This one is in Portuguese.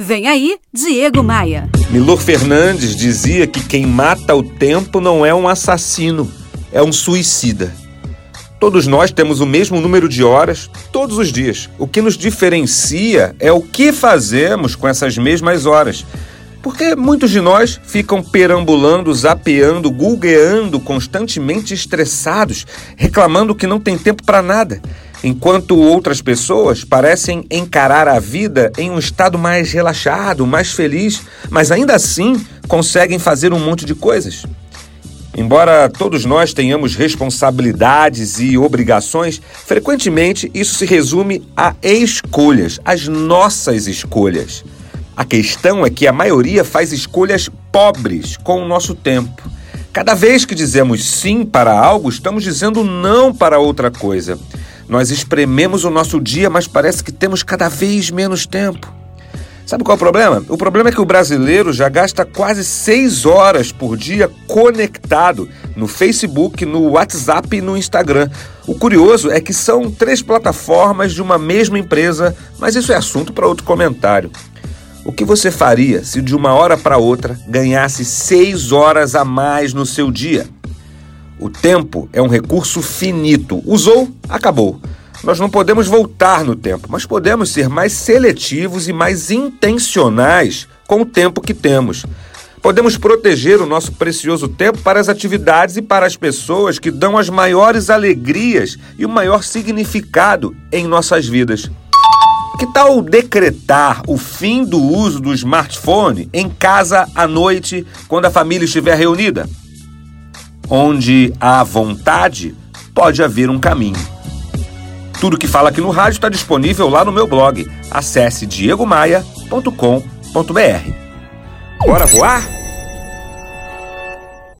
Vem aí, Diego Maia. Milor Fernandes dizia que quem mata o tempo não é um assassino, é um suicida. Todos nós temos o mesmo número de horas todos os dias. O que nos diferencia é o que fazemos com essas mesmas horas. Porque muitos de nós ficam perambulando, zapeando, gulgueando, constantemente estressados, reclamando que não tem tempo para nada enquanto outras pessoas parecem encarar a vida em um estado mais relaxado, mais feliz, mas ainda assim conseguem fazer um monte de coisas. Embora todos nós tenhamos responsabilidades e obrigações, frequentemente isso se resume a escolhas, as nossas escolhas. A questão é que a maioria faz escolhas pobres com o nosso tempo. Cada vez que dizemos sim para algo, estamos dizendo não para outra coisa. Nós esprememos o nosso dia, mas parece que temos cada vez menos tempo. Sabe qual é o problema? O problema é que o brasileiro já gasta quase seis horas por dia conectado no Facebook, no WhatsApp e no Instagram. O curioso é que são três plataformas de uma mesma empresa, mas isso é assunto para outro comentário. O que você faria se de uma hora para outra ganhasse seis horas a mais no seu dia? O tempo é um recurso finito. Usou, acabou. Nós não podemos voltar no tempo, mas podemos ser mais seletivos e mais intencionais com o tempo que temos. Podemos proteger o nosso precioso tempo para as atividades e para as pessoas que dão as maiores alegrias e o maior significado em nossas vidas. Que tal decretar o fim do uso do smartphone em casa à noite, quando a família estiver reunida? Onde há vontade, pode haver um caminho. Tudo que fala aqui no rádio está disponível lá no meu blog. Acesse diegomaia.com.br. Bora voar?